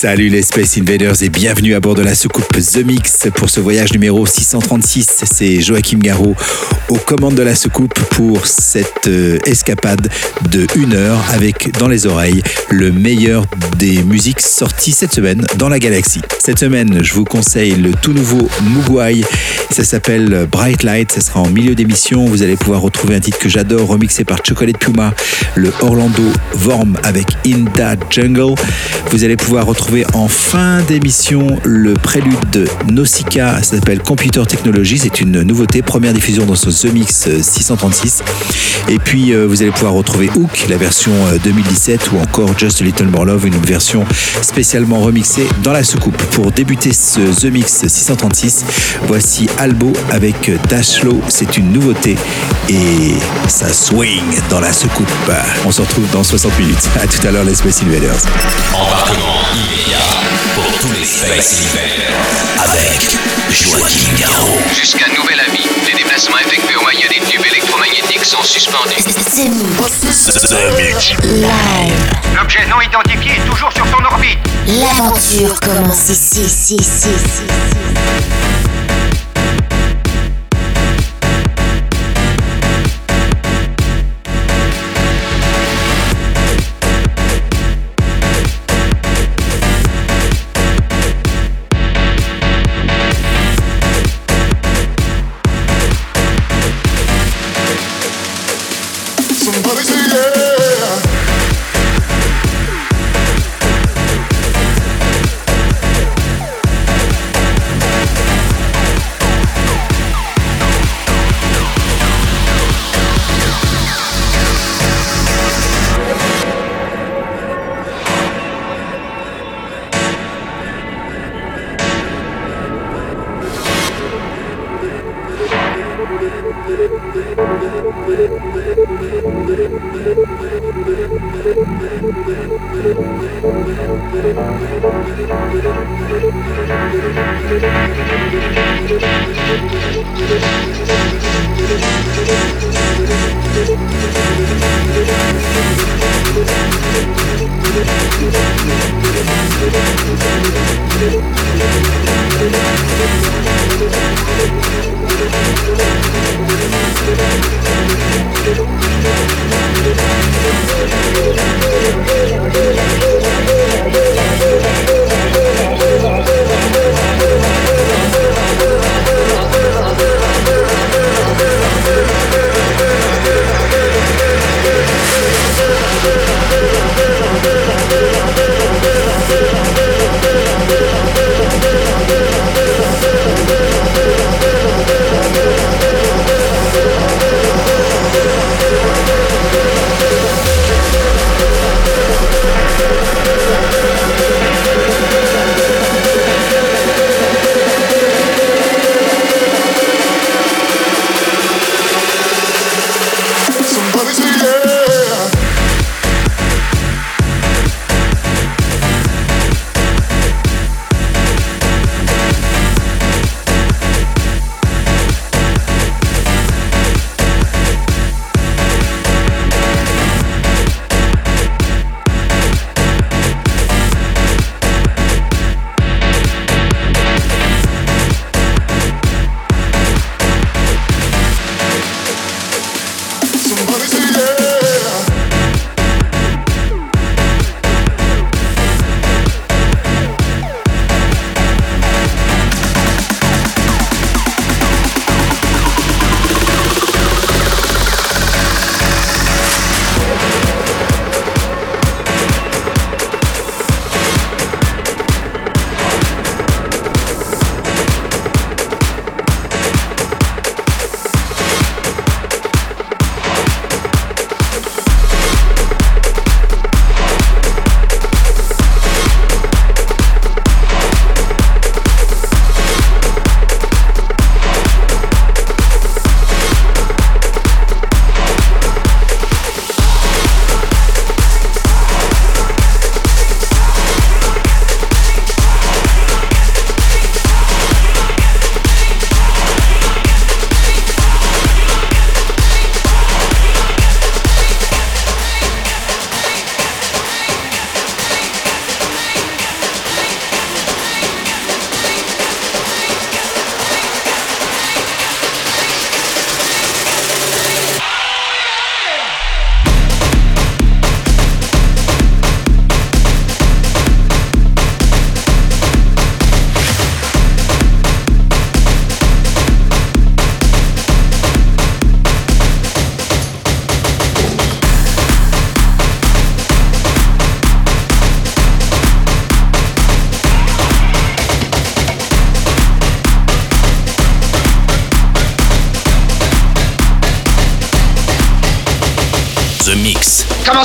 Salut les Space Invaders et bienvenue à bord de la soucoupe The Mix pour ce voyage numéro 636. C'est Joachim Garraud aux commandes de la soucoupe pour cette euh, escapade de une heure avec dans les oreilles le meilleur des musiques sorties cette semaine dans la galaxie. Cette semaine, je vous conseille le tout nouveau Mugwai. Ça s'appelle Bright Light. Ça sera en milieu d'émission. Vous allez pouvoir retrouver un titre que j'adore, remixé par Chocolate Puma, le Orlando Vorm avec In That Jungle. Vous allez pouvoir retrouver en fin d'émission le prélude de Nausicaa, ça s'appelle Computer Technology, c'est une nouveauté, première diffusion dans ce The Mix 636. Et puis euh, vous allez pouvoir retrouver Hook, la version euh, 2017, ou encore Just a Little More Love, une version spécialement remixée dans la soucoupe. Pour débuter ce The Mix 636, voici Albo avec Dashlow, c'est une nouveauté et ça swing dans la soucoupe. On se retrouve dans 60 minutes. À tout à l'heure les Space Invaders. Embarquement pour tous les Space Invaders avec Garraud. Jusqu'à nouvel avis, les déplacements effectués au moyen des tubes électromagnétiques sont suspendus. Mix. Live. L'objet non identifié est toujours sur son orbite. L'aventure commence ici, ici, ici, ici.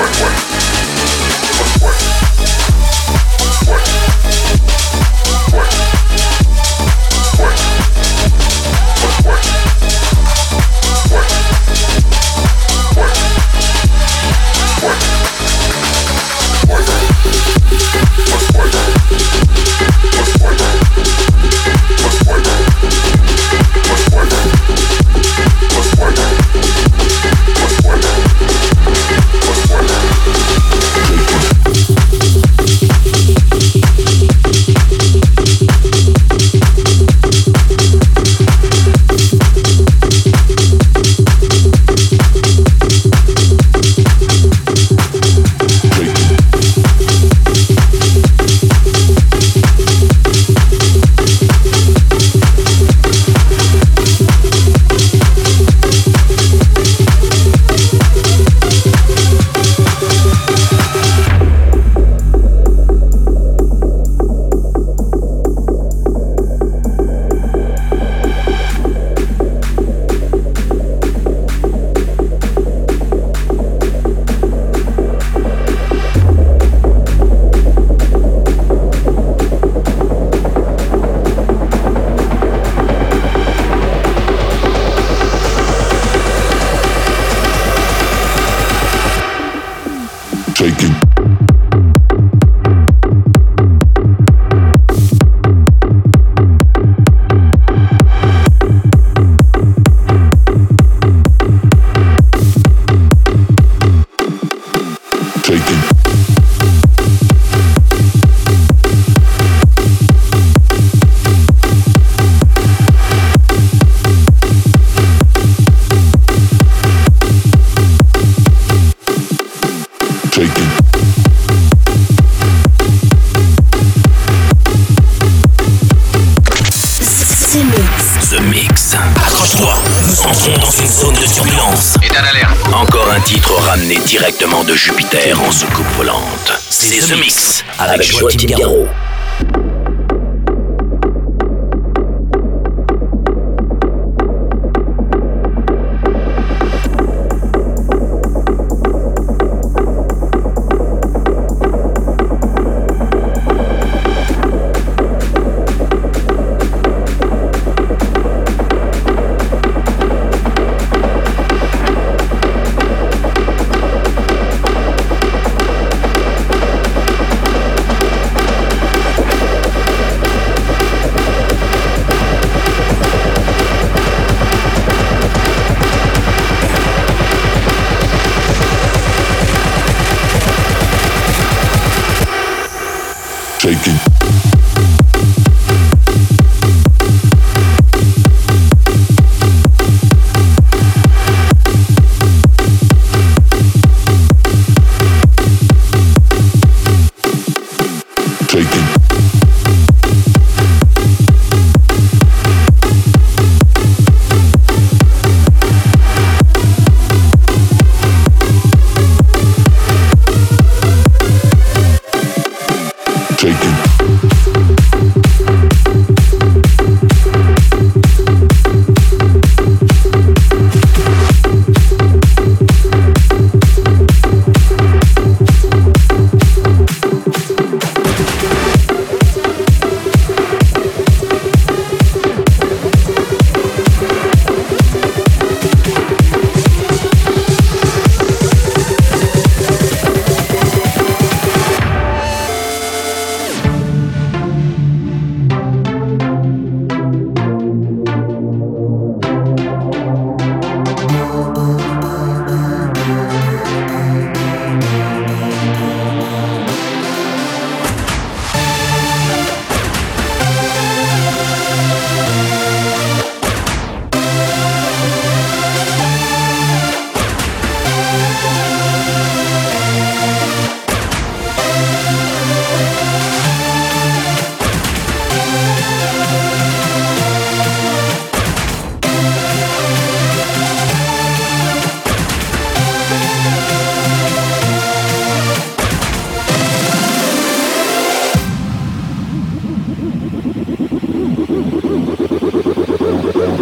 work, work.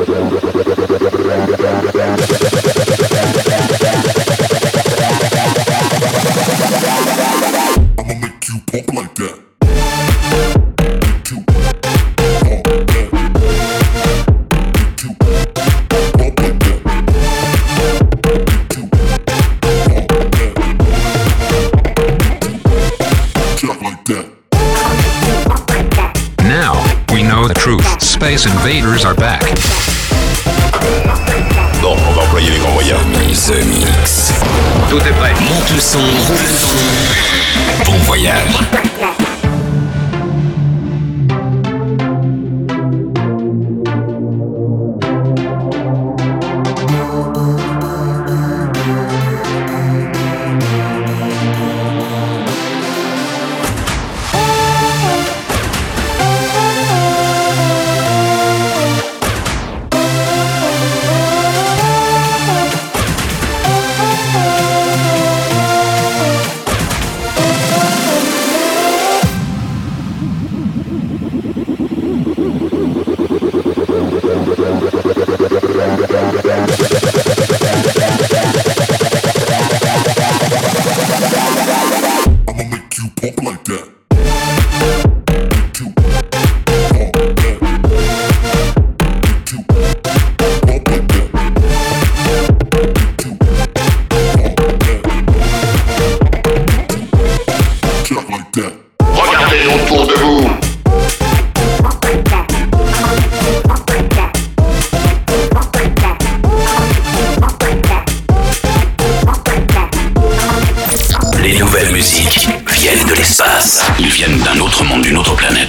Yeah. de l'espace. Ils viennent d'un autre monde, d'une autre planète.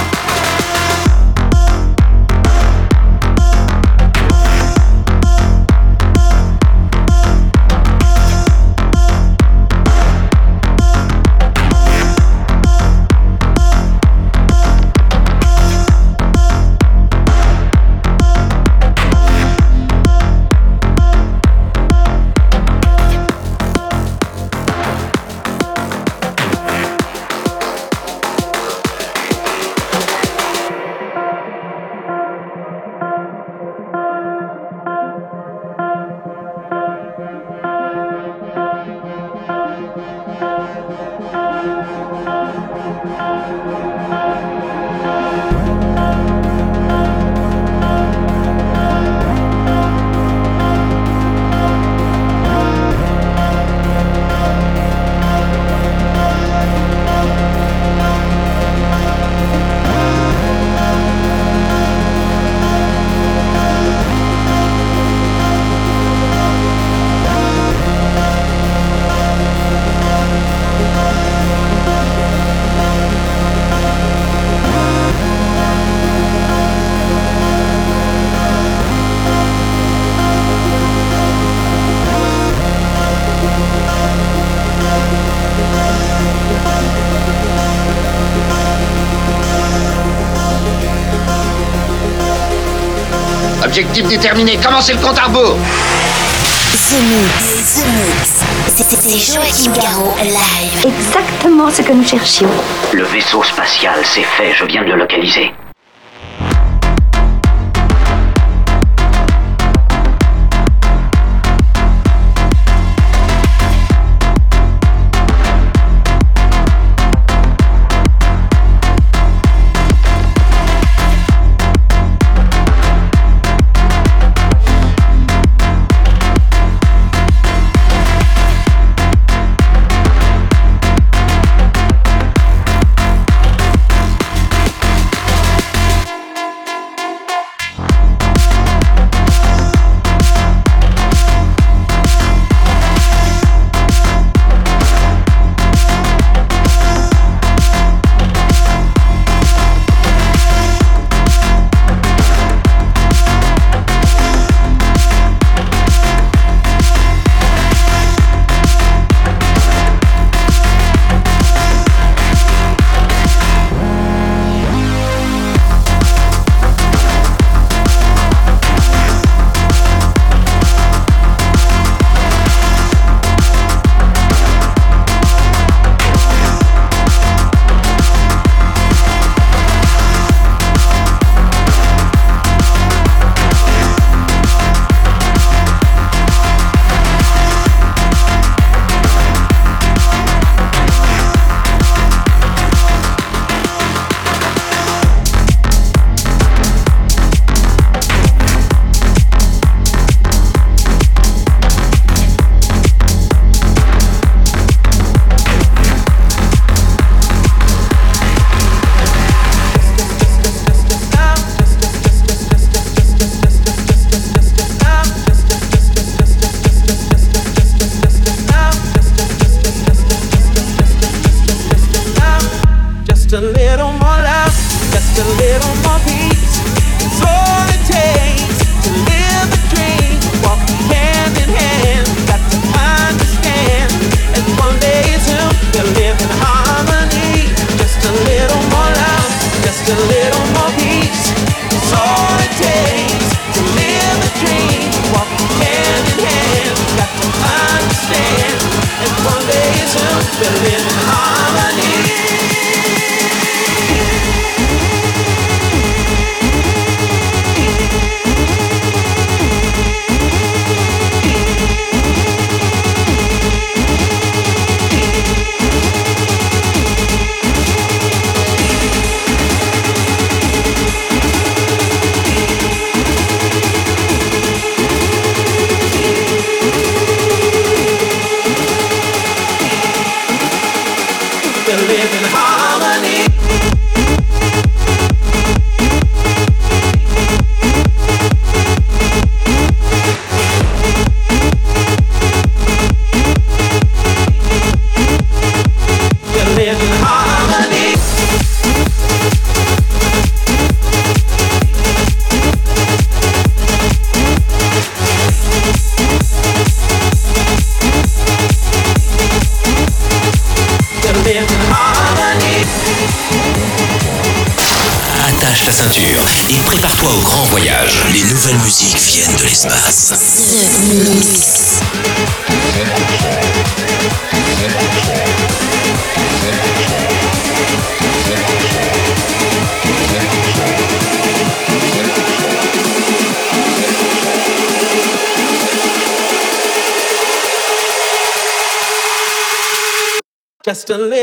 Objectif déterminé, commencez le compte à rebours? The Mix, The Mix. C'est Joachim Garraud live. Exactement ce que nous cherchions. Le vaisseau spatial, c'est fait, je viens de le localiser.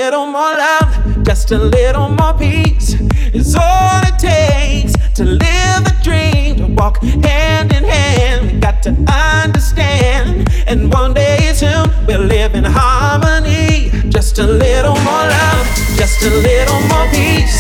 Little more love, just a little more peace is all it takes to live a dream, to walk hand in hand. We got to understand, and one day soon we'll live in harmony. Just a little more love, just a little more peace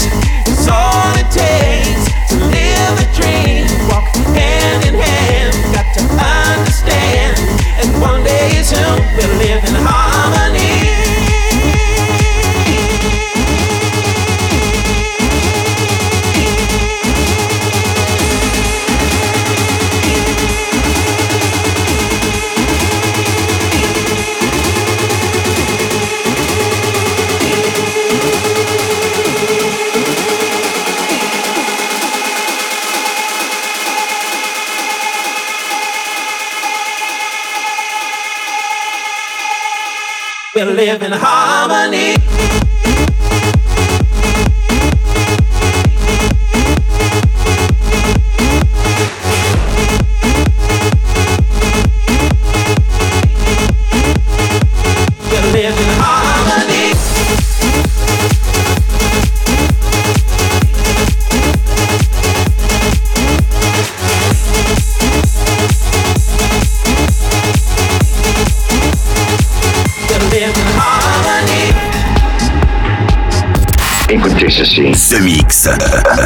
we live in harmony. The Mix.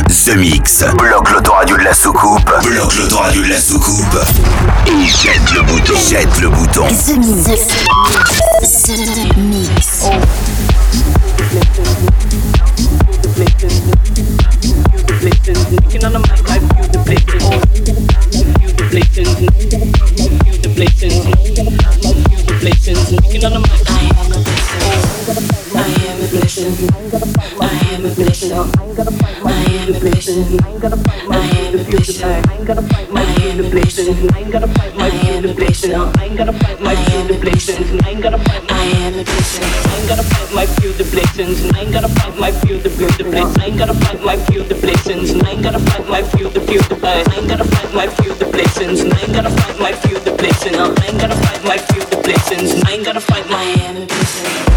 The Mix. Bloque l'autoradio de la soucoupe. Bloque l'autoradio de la soucoupe. Et jette le bouton. Jette le bouton. The Mix. The Mix. I ain't gonna fight my feel I ain't gonna fight my hand. I ain't gonna fight my hand. I ain't gonna fight my hand. I ain't gonna fight my hand. I ain't gonna fight my few the. I ain't gonna fight my few few. I ain't gonna fight my few. I ain't gonna fight my few few. I ain't gonna fight my few. I ain't gonna fight my few. I ain't gonna fight my few. I ain't gonna fight my hand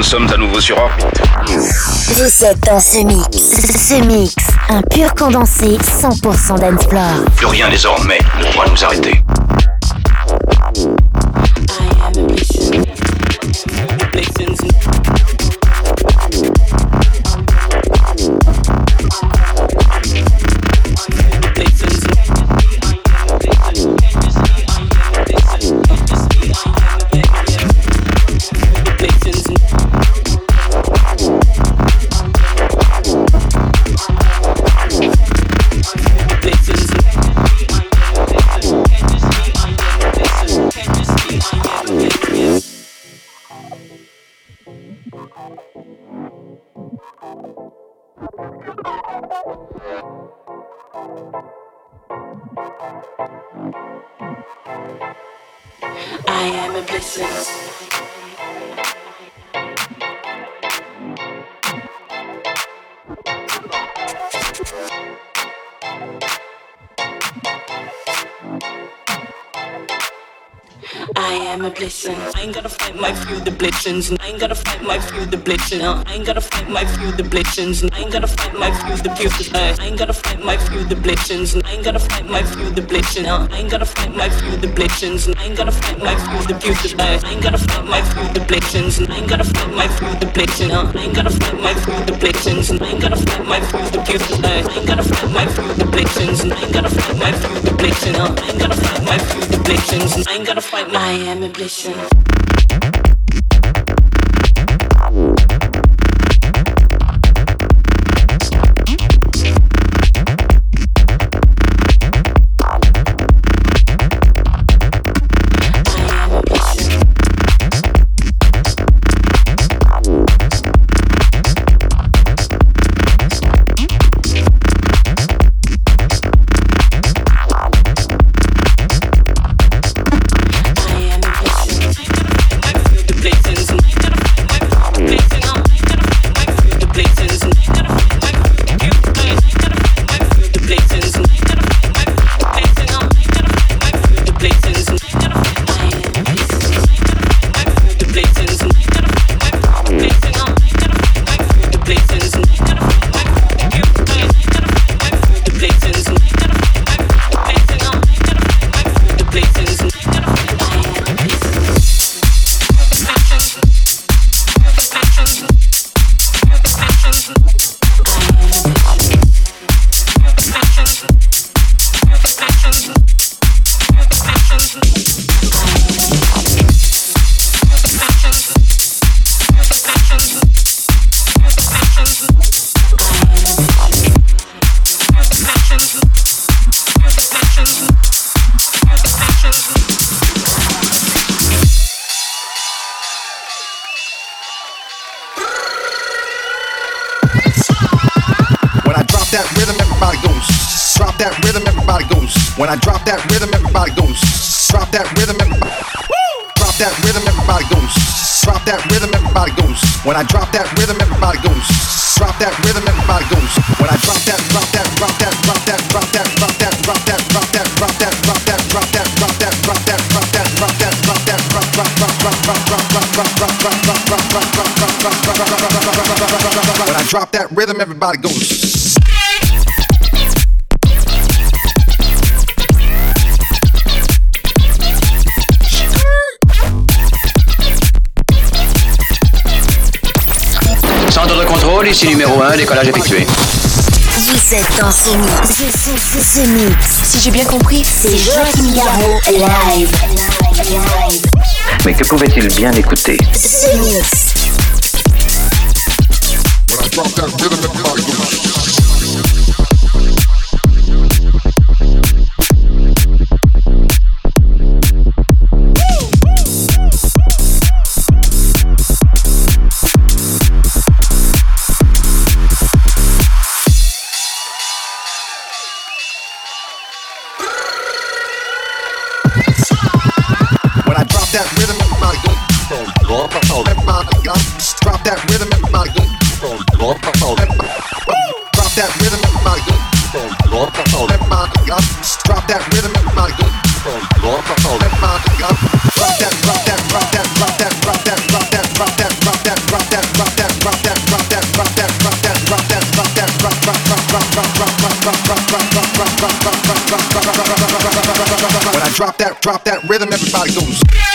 blazing. sommes à nouveau sur orbite. Vous êtes dans ce mix. Ce mix, un pur condensé 100% d'Ensplore. Plus rien désormais ne pourra nous arrêter. Blitzings. I ain't gotta fight my few the blitzing. I ain't gotta fight my few the blitzings. I ain't gotta fight my few the pupils. I ain't gotta fight my few the blitzings. I ain't gotta fight my few the blitzing. I ain't gotta fight my few the blitzings. I ain't gotta fight my few the pupils. I ain't gotta fight my few the blitzings. I ain't gotta fight my few the blitzing. I ain't gotta fight my few the blitzings. I ain't gotta fight my few the pupils. I ain't gotta fight my few the blitzings. I ain't gotta fight my few the blitzing. I ain't gotta fight my few the blitzings. I ain't gotta fight my I Miami blitzing. that drop that rhythm, everybody goes. Centre de contrôle, ici numéro 1, décollage effectué. Vous êtes dans ce mix. Ce, mix. Si j'ai bien compris, c'est Joachim Garraud live. Mais que pouvait-il bien écouter? Ce mix. by those.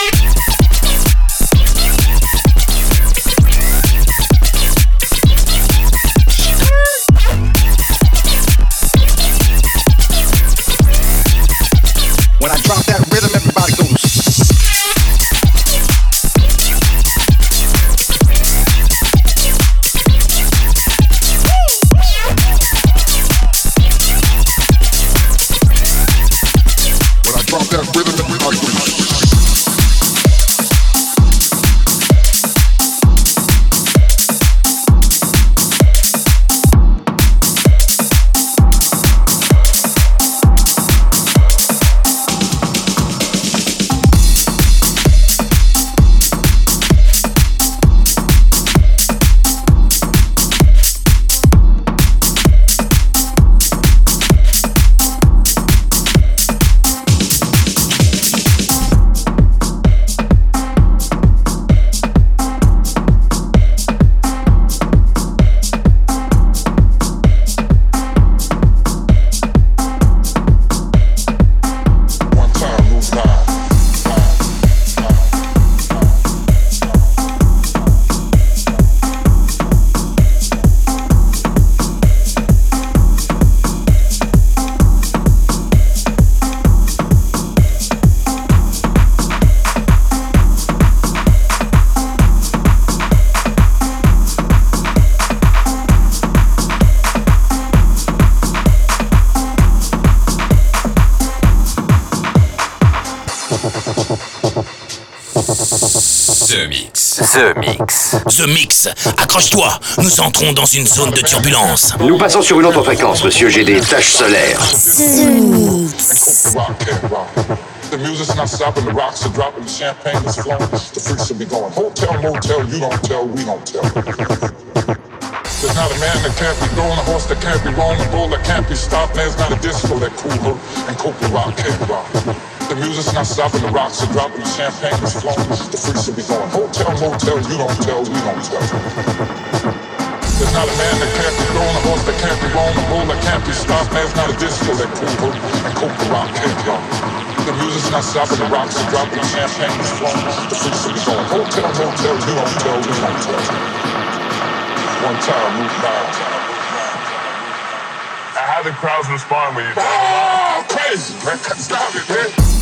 Mix. The Mix. Accroche-toi, nous entrons dans une zone de turbulence. Nous passons sur une autre fréquence, monsieur. J'ai des taches solaires. The music's not stopping, the rocks are dropping, the champagne is flowing, the freaks will be going. Hotel, motel, you don't tell, we don't tell. There's not a man that can't be going, a horse that can't be rolling, a bull that can't be stopped. There's not a disco that cooler and Coca Rock can't rock. The music's not stopping, the rocks are dropping, the champagne is flowing, the freaks will be going. Hotel, motel, you don't tell, we don't tell. There's not a man that can't be going, a horse that can't be rolling, a bull that can't be stopped. There's not a disco that cooler and Coca Rock can't rock. The music's not stopping, the rocks are dropping, the champagne is flowing, the freaks will be going. Hotel, motel, you don't tell, we don't tell. One time, move by. How the crowds respond when you Oh, crazy, man. Stop it, man.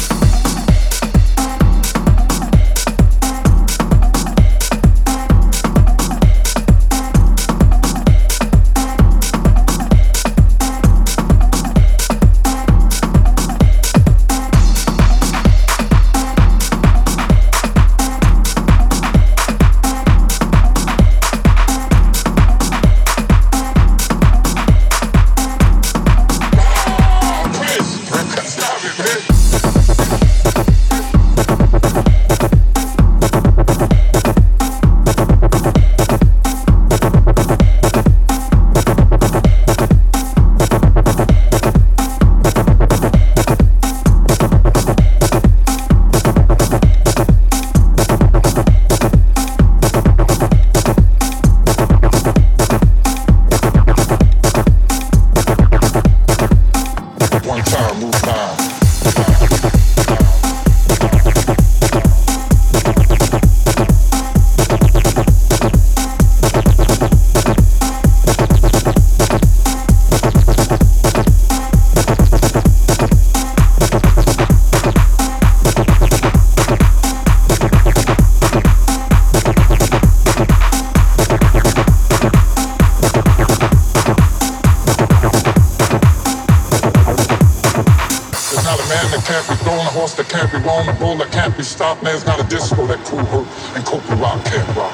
Be wrong, the that can't be stopped. There's not a disco that cool hurt and Copa rock can't rock.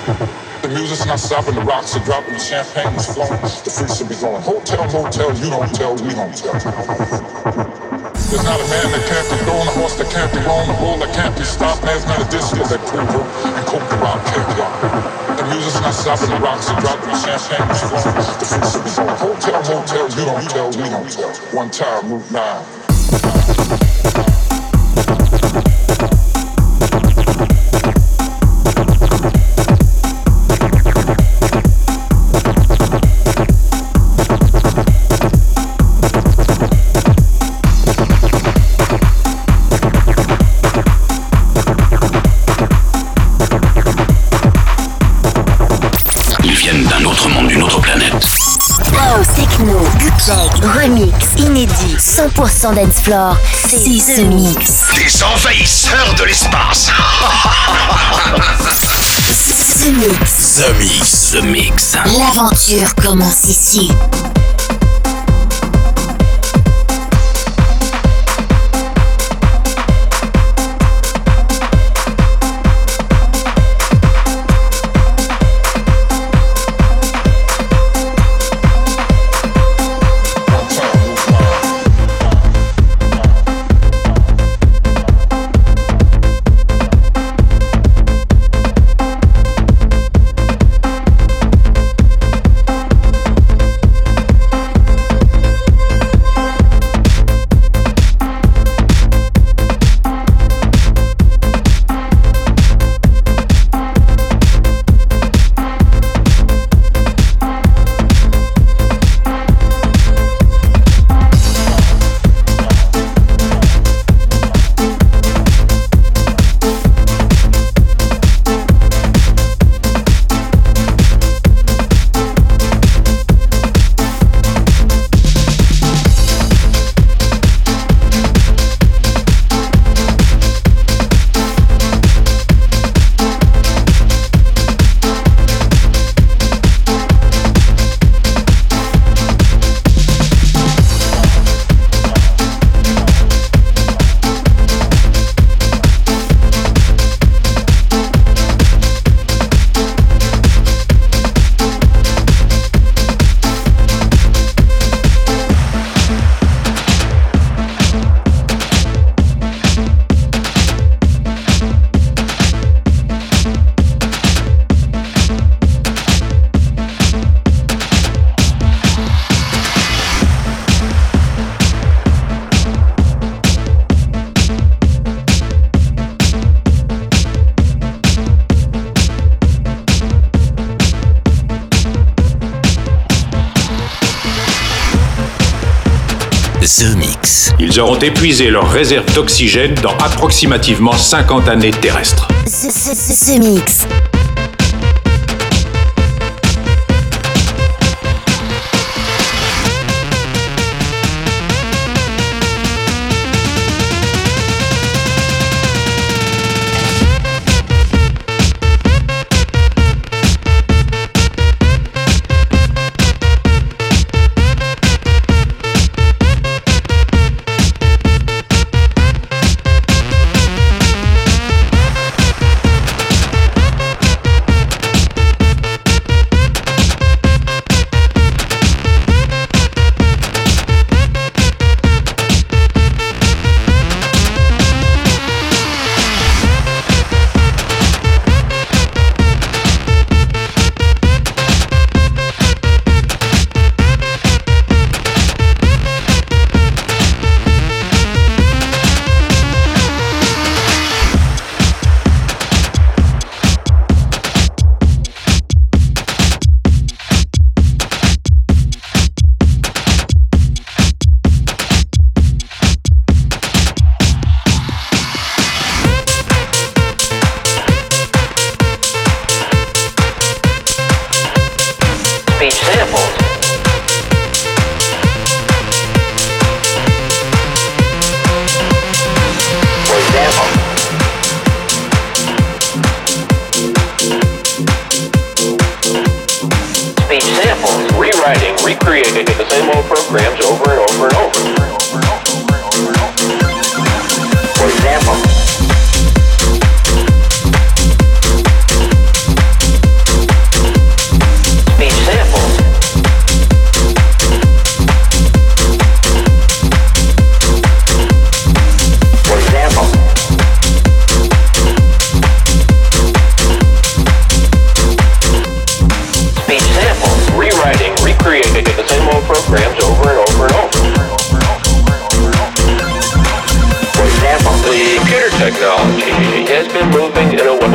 The music's not stopping, the rocks are dropping, the champagne is flowing, the freaks will be going. Hotel, motel, you don't tell, we don't tell. There's not a man that can't be going, a horse that can't be wrong, bull that can't be stopped. There's not a disco that cool hurt and Copa rock can't rock. The music's not stopping, the rocks are dropping, the champagne is flowing, the will be going. Hotel, motel, you don't tell, we don't tell. One time, Route 9. 100% dance floor. C'est The Mix. Des envahisseurs de l'espace. The Mix. The Mix. The Mix. L'aventure commence ici. Ils auront épuisé leurs réserves d'oxygène dans approximativement 50 années terrestres. The, the, the, Mix.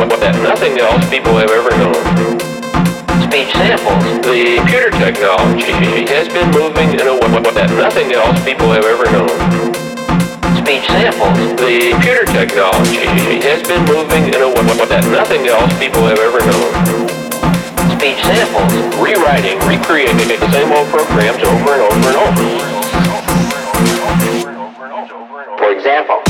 What, that nothing else people have ever known. Speech samples. The computer technology has been moving in a way that nothing else people have ever known. Speech samples. The computer technology has been moving in a way that nothing else people have ever known. Speech samples. Rewriting, recreating the same old programs over and over and over. For example.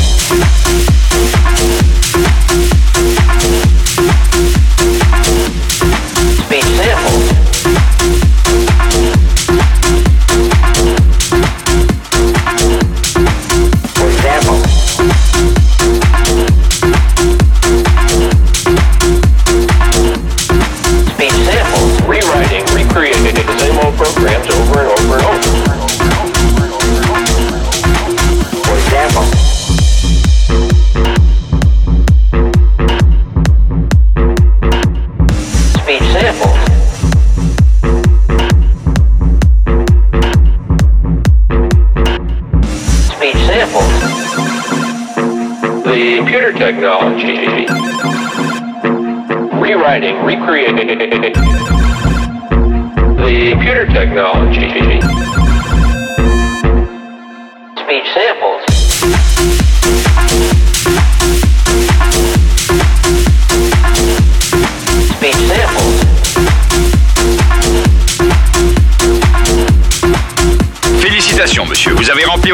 Recreating the computer technology.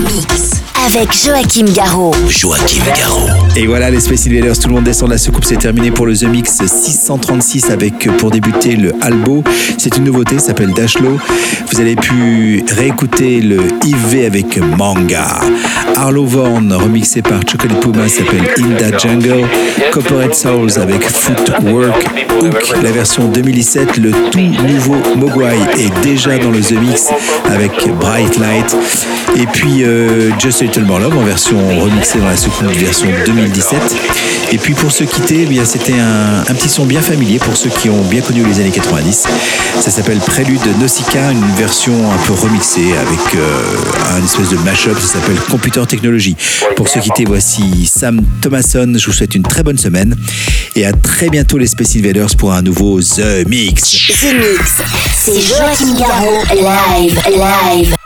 Mix. Avec Joachim Garraud. Joachim Garraud. Et voilà, les Space Invaders, tout le monde descend de la soucoupe, c'est terminé pour le The Mix 636 avec, euh, pour débuter, le Albo. C'est une nouveauté, ça s'appelle Dashlow. Vous avez pu réécouter le IV avec Manga. Arlo Vorn, remixé par Chocolate Puma, s'appelle In That Jungle. Copperhead Souls avec Footwork. Hook, la version 2017, le tout nouveau Mogwai est déjà dans le The Mix avec Bright Light. Et puis Just a Little More Love en version remixée dans la soucoupe version 2017. Et puis pour se quitter, eh c'était un, un petit son bien familier pour ceux qui ont bien connu les années 90. Ça s'appelle Prélude Nausicaa, une version un peu remixée avec euh, un espèce de mashup. Ça s'appelle Computer Technology. Pour se quitter, voici Sam Thomason. Je vous souhaite une très bonne semaine et à très bientôt les Space Invaders pour un nouveau The Mix. The Mix. C'est Joachim Garraud. Live, live.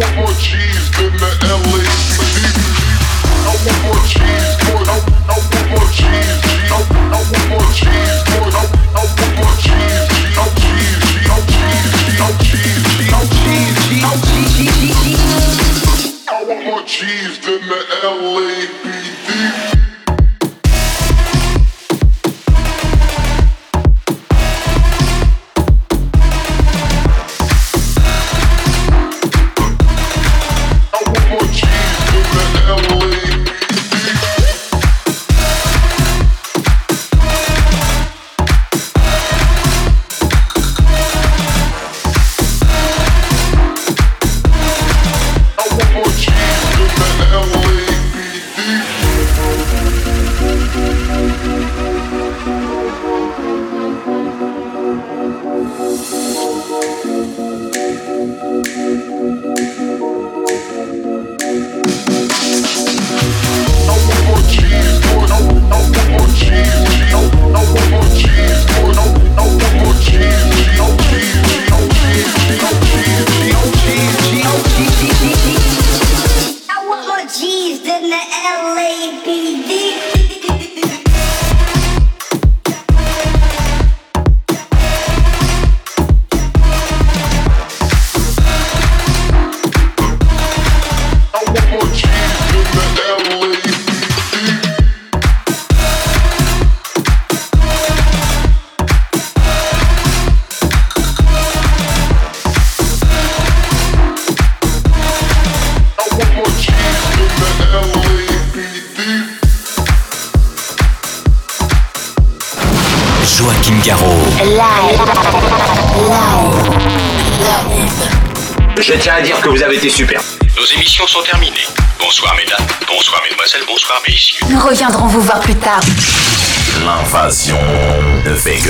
want more G's than the LACD. I want more G's. I, I want more G's, G. I, I want more G's, boy. I, I want more G's, G. I'm G's, G. I'm G's, G. I'm G's, G. I'm G's, G. I'm G's, G. I want more G's than the L'invasion de Vega. Que commencer